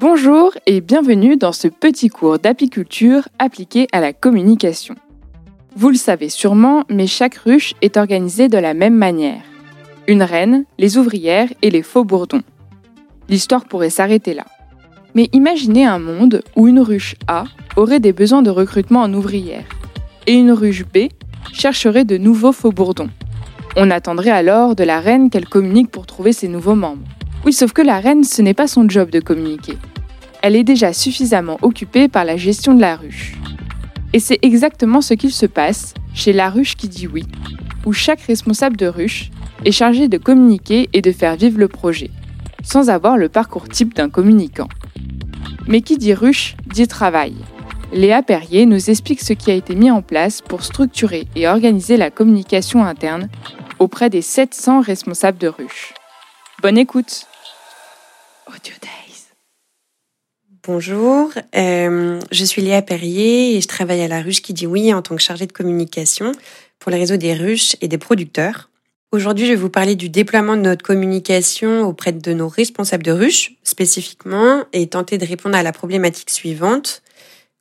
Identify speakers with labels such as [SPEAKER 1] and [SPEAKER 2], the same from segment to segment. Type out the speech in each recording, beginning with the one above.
[SPEAKER 1] Bonjour et bienvenue dans ce petit cours d'apiculture appliqué à la communication. Vous le savez sûrement, mais chaque ruche est organisée de la même manière. Une reine, les ouvrières et les faux bourdons. L'histoire pourrait s'arrêter là. Mais imaginez un monde où une ruche A aurait des besoins de recrutement en ouvrières et une ruche B chercherait de nouveaux faux bourdons. On attendrait alors de la reine qu'elle communique pour trouver ses nouveaux membres. Oui, sauf que la reine, ce n'est pas son job de communiquer. Elle est déjà suffisamment occupée par la gestion de la ruche. Et c'est exactement ce qu'il se passe chez la ruche qui dit oui, où chaque responsable de ruche est chargé de communiquer et de faire vivre le projet, sans avoir le parcours type d'un communicant. Mais qui dit ruche dit travail. Léa Perrier nous explique ce qui a été mis en place pour structurer et organiser la communication interne auprès des 700 responsables de ruche. Bonne écoute.
[SPEAKER 2] Bonjour, euh, je suis Léa Perrier et je travaille à la ruche qui dit oui en tant que chargée de communication pour le réseau des ruches et des producteurs. Aujourd'hui, je vais vous parler du déploiement de notre communication auprès de nos responsables de ruches spécifiquement et tenter de répondre à la problématique suivante.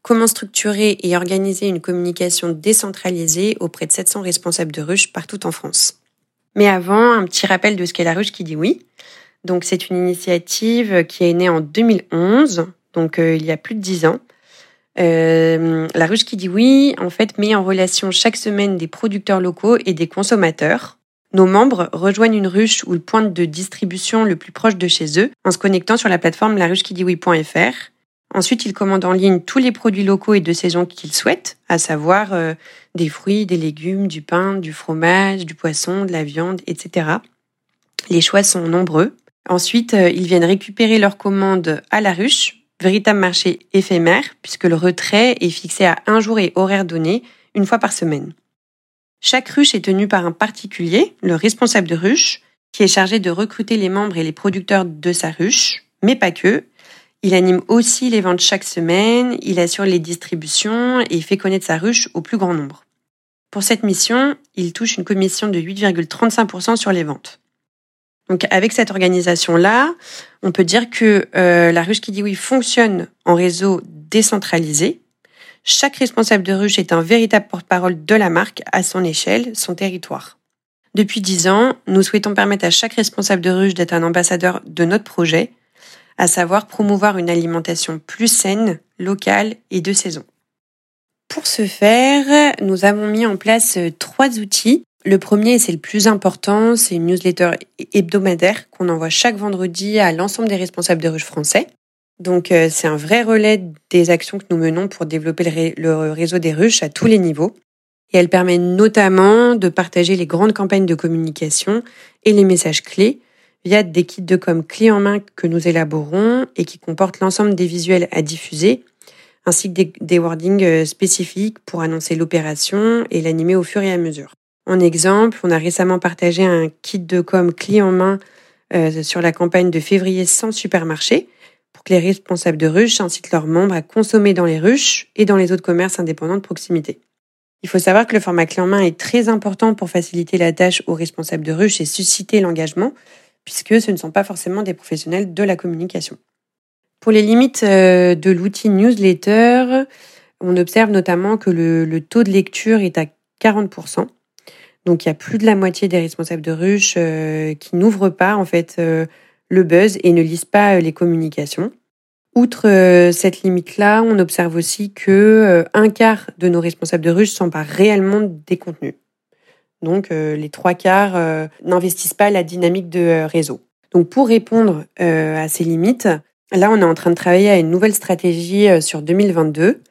[SPEAKER 2] Comment structurer et organiser une communication décentralisée auprès de 700 responsables de ruches partout en France? Mais avant, un petit rappel de ce qu'est la ruche qui dit oui. Donc c'est une initiative qui est née en 2011, donc euh, il y a plus de dix ans. Euh, la ruche qui dit oui, en fait, met en relation chaque semaine des producteurs locaux et des consommateurs. Nos membres rejoignent une ruche ou le point de distribution le plus proche de chez eux en se connectant sur la plateforme laruchequidioui.fr. Ensuite, ils commandent en ligne tous les produits locaux et de saison qu'ils souhaitent, à savoir euh, des fruits, des légumes, du pain, du fromage, du poisson, de la viande, etc. Les choix sont nombreux. Ensuite, euh, ils viennent récupérer leurs commandes à la ruche, véritable marché éphémère, puisque le retrait est fixé à un jour et horaire donné, une fois par semaine. Chaque ruche est tenue par un particulier, le responsable de ruche, qui est chargé de recruter les membres et les producteurs de sa ruche, mais pas que. Il anime aussi les ventes chaque semaine, il assure les distributions et fait connaître sa ruche au plus grand nombre. Pour cette mission, il touche une commission de 8,35% sur les ventes. Donc avec cette organisation-là, on peut dire que euh, la ruche qui dit oui fonctionne en réseau décentralisé. Chaque responsable de ruche est un véritable porte-parole de la marque à son échelle, son territoire. Depuis dix ans, nous souhaitons permettre à chaque responsable de ruche d'être un ambassadeur de notre projet, à savoir promouvoir une alimentation plus saine, locale et de saison. Pour ce faire, nous avons mis en place trois outils le premier, c'est le plus important, c'est une newsletter hebdomadaire qu'on envoie chaque vendredi à l'ensemble des responsables de ruches français. Donc euh, c'est un vrai relais des actions que nous menons pour développer le, réseau des ruches à tous les niveaux. Et elle permet notamment de partager les grandes campagnes de communication et les messages clés via des kits de com clés en main que nous élaborons et qui comportent l'ensemble des visuels à diffuser, ainsi que des, des wordings euh, spécifiques pour annoncer l'opération et l'animer au fur et à mesure. En exemple, on a récemment partagé un kit de com clé en main euh, sur la campagne de février sans supermarché pour que les responsables de ruches incitent leurs membres à consommer dans les ruches et dans les autres commerces indépendants de proximité. Il faut savoir que le format clé en main est très important pour faciliter la tâche aux responsables de ruches et susciter l'engagement, puisque ce ne sont pas forcément des professionnels de la communication. Pour les limites euh, de l'outil newsletter, on observe notamment que le, le taux de lecture est à 40%. Donc il y a plus de la moitié des responsables de ruches euh, qui n'ouvrent pas en fait euh, le buzz et ne lisent pas euh, les communications. Outre cette limite-là, on observe aussi que un quart de nos responsables de ruches pas réellement des contenus. Donc les trois quarts n'investissent pas la dynamique de réseau. Donc pour répondre à ces limites, là on est en train de travailler à une nouvelle stratégie sur 2022.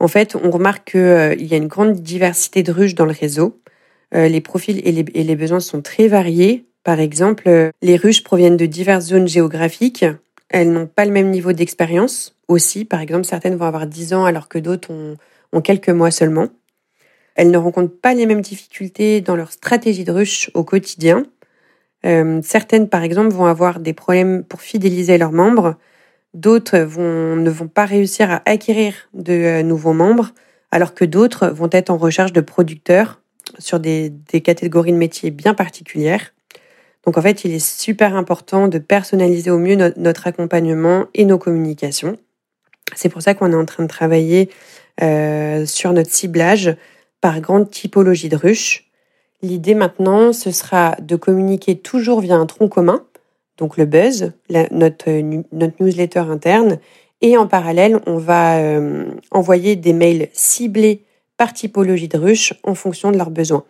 [SPEAKER 2] En fait, on remarque qu'il y a une grande diversité de ruches dans le réseau euh, les profils et les, besoins sont très variés. Par exemple, euh, les ruches proviennent de diverses zones géographiques. Elles n'ont pas le même niveau d'expérience aussi. Par exemple, certaines vont avoir 10 ans alors que d'autres ont, quelques mois seulement. Elles ne rencontrent pas les mêmes difficultés dans leur stratégie de ruche au quotidien. Euh, certaines, par exemple, vont avoir des problèmes pour fidéliser leurs membres. D'autres ne vont pas réussir à acquérir de nouveaux membres, alors que d'autres vont être en recherche de producteurs sur des, catégories de métiers bien particulières. Donc en fait, il est super important de personnaliser au mieux notre accompagnement et nos communications. C'est pour ça qu'on est en train de travailler euh, sur notre ciblage par grande typologie de ruches. L'idée maintenant, ce sera de communiquer toujours via un tronc commun, donc le buzz, notre, notre newsletter interne, et en parallèle, on va euh, envoyer des mails ciblés typologie de ruches en fonction de leurs besoins.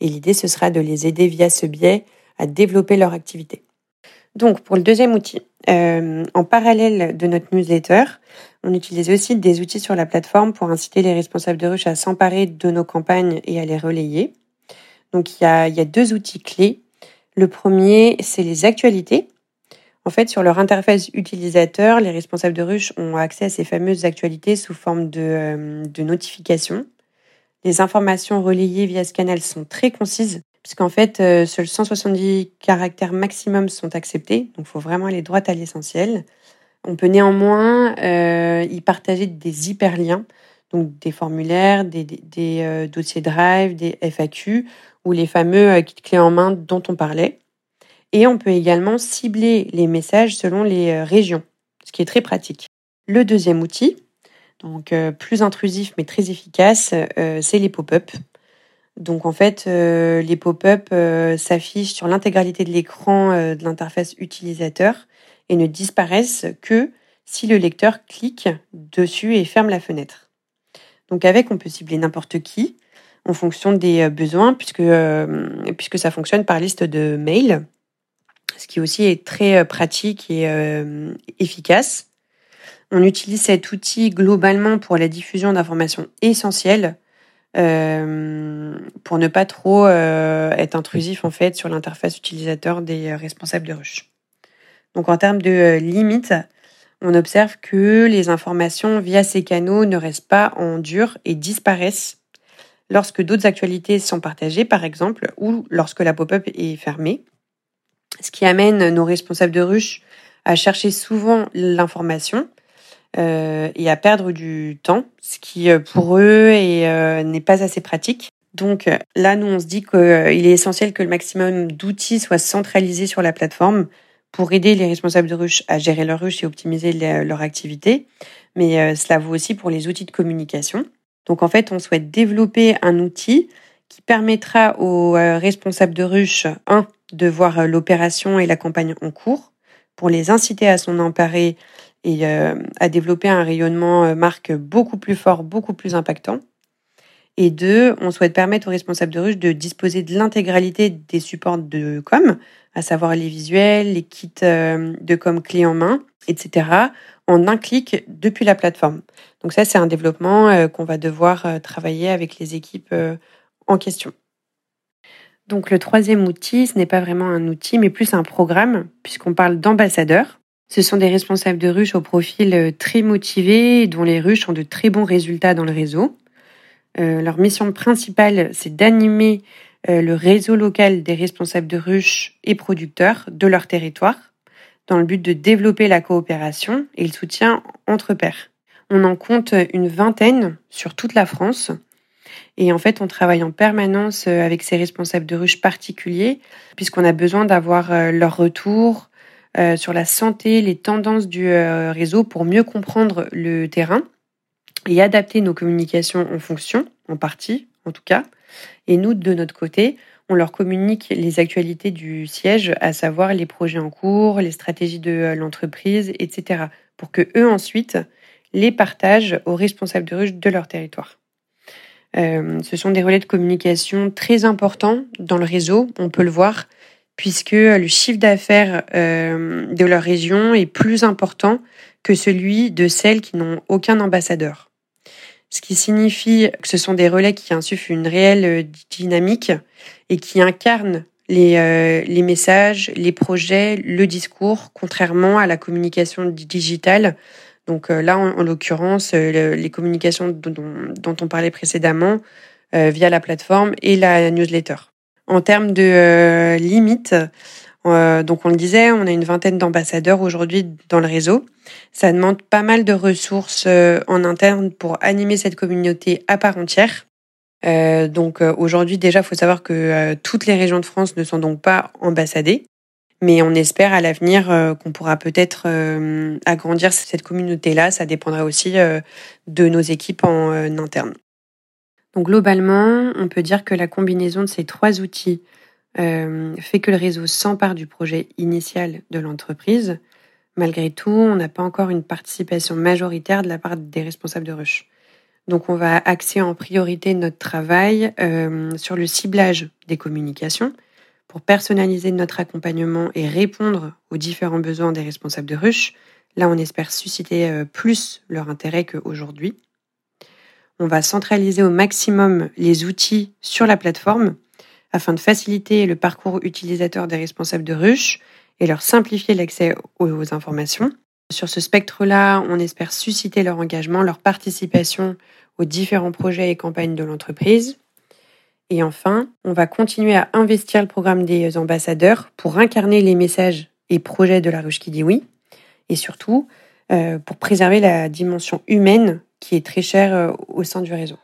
[SPEAKER 2] Et l'idée, ce sera de les aider via ce biais à développer leur activité. Donc, pour le deuxième outil, euh, en parallèle de notre newsletter, on utilise aussi des outils sur la plateforme pour inciter les responsables de ruches à s'emparer de nos campagnes et à les relayer. Donc, il y a, deux outils clés. Le premier, c'est les actualités. En fait, sur leur interface utilisateur, les responsables de ruches ont accès à ces fameuses actualités sous forme de, euh, de notifications. Les informations relayées via ce canal sont très concises puisqu'en fait, euh, seuls 170 caractères maximum sont acceptés, donc il faut vraiment aller droit à l'essentiel. On peut néanmoins euh, y partager des hyperliens, donc des formulaires, des, euh, dossiers Drive, des FAQ ou les fameux kits clés en main dont on parlait. Et on peut également cibler les messages selon les régions, ce qui est très pratique. Le deuxième outil, donc plus intrusif mais très efficace, c'est les pop-up. Donc en fait, euh, les pop-up euh, s'affichent sur l'intégralité de l'écran euh, de l'interface utilisateur et ne disparaissent que si le lecteur clique dessus et ferme la fenêtre. Donc avec, on peut cibler n'importe qui en fonction des besoins puisque, puisque ça fonctionne par liste de mails, ce qui aussi est très pratique et efficace. On utilise cet outil globalement pour la diffusion d'informations essentielles euh, pour ne pas trop euh, être intrusif en fait sur l'interface utilisateur des euh, responsables de rush. Donc en termes de limites, on observe que les informations via ces canaux ne restent pas en dur et disparaissent lorsque d'autres actualités sont partagées, par exemple, ou lorsque la pop-up est fermée. Ce qui amène nos responsables de ruche à chercher souvent l'information et à perdre du temps, ce qui euh, pour eux euh, n'est pas assez pratique. Donc là, nous, on se dit qu'il est essentiel que le maximum d'outils soient centralisés sur la plateforme pour aider les responsables de ruche à gérer leur ruche et optimiser leur activité. Mais cela vaut aussi pour les outils de communication. Donc en fait, on souhaite développer un outil qui permettra aux responsables de ruche, un, de voir l'opération et la campagne en cours, pour les inciter à s'en emparer et euh, à développer un rayonnement euh, marque beaucoup plus fort, beaucoup plus impactant. Et deux, on souhaite permettre aux responsables de ruche de disposer de l'intégralité des supports de com, à savoir les visuels, les kits euh, de com clés en main, etc., en un clic depuis la plateforme. Donc ça, c'est un développement qu'on va devoir travailler avec les équipes en question. Donc le troisième outil, ce n'est pas vraiment un outil, mais plus un programme, puisqu'on parle d'ambassadeurs. Ce sont des responsables de ruches au profil euh, très motivé, dont les ruches ont de très bons résultats dans le réseau. Euh, leur mission principale, c'est d'animer euh, le réseau local des responsables de ruches et producteurs de leur territoire, dans le but de développer la coopération et le soutien entre pairs. On en compte une vingtaine sur toute la France. Et en fait, on travaille en permanence avec ces responsables de ruches particuliers, puisqu'on a besoin d'avoir leur retour, euh, sur la santé, les tendances du euh, réseau pour mieux comprendre le terrain et adapter nos communications en fonction, en partie en tout cas. Et nous, de notre côté, on leur communique les actualités du siège, à savoir les projets en cours, les stratégies de euh, l'entreprise, etc., pour que eux ensuite les partagent aux responsables de ruche de leur territoire. ce sont des relais de communication très importants dans le réseau, on peut le voir puisque le chiffre d'affaires euh, de leur région est plus important que celui de celles qui n'ont aucun ambassadeur. Ce qui signifie que ce sont des relais qui insufflent une réelle euh, dynamique et qui incarnent euh, les messages, les projets, le discours, contrairement à la communication digitale. Donc là, en, l'occurrence, les communications dont, on parlait précédemment via la plateforme et la newsletter. En termes de euh, limites, euh, donc on le disait, on a une vingtaine d'ambassadeurs aujourd'hui dans le réseau. Ça demande pas mal de ressources euh, en interne pour animer cette communauté à part entière. donc aujourd'hui déjà, il faut savoir que toutes les régions de France ne sont donc pas ambassadées. Mais on espère à l'avenir qu'on pourra peut-être agrandir cette communauté-là. Ça dépendra aussi de nos équipes en interne. Donc globalement, on peut dire que la combinaison de ces trois outils fait que le réseau s'empare du projet initial de l'entreprise. Malgré tout, on n'a pas encore une participation majoritaire de la part des responsables de rush. Donc on va axer en priorité notre travail euh, sur le ciblage des communications pour personnaliser notre accompagnement et répondre aux différents besoins des responsables de rush. Là, on espère susciter euh, plus leur intérêt qu'aujourd'hui. On va centraliser au maximum les outils sur la plateforme afin de faciliter le parcours utilisateur des responsables de rush et leur simplifier l'accès aux informations. Sur ce spectre-là, on espère susciter leur engagement, leur participation aux différents projets et campagnes de l'entreprise. Et enfin, on va continuer à investir le programme des ambassadeurs pour incarner les messages et projets de la ruche qui dit oui. Et surtout, euh, pour préserver la dimension humaine qui est très chère euh, au sein du réseau.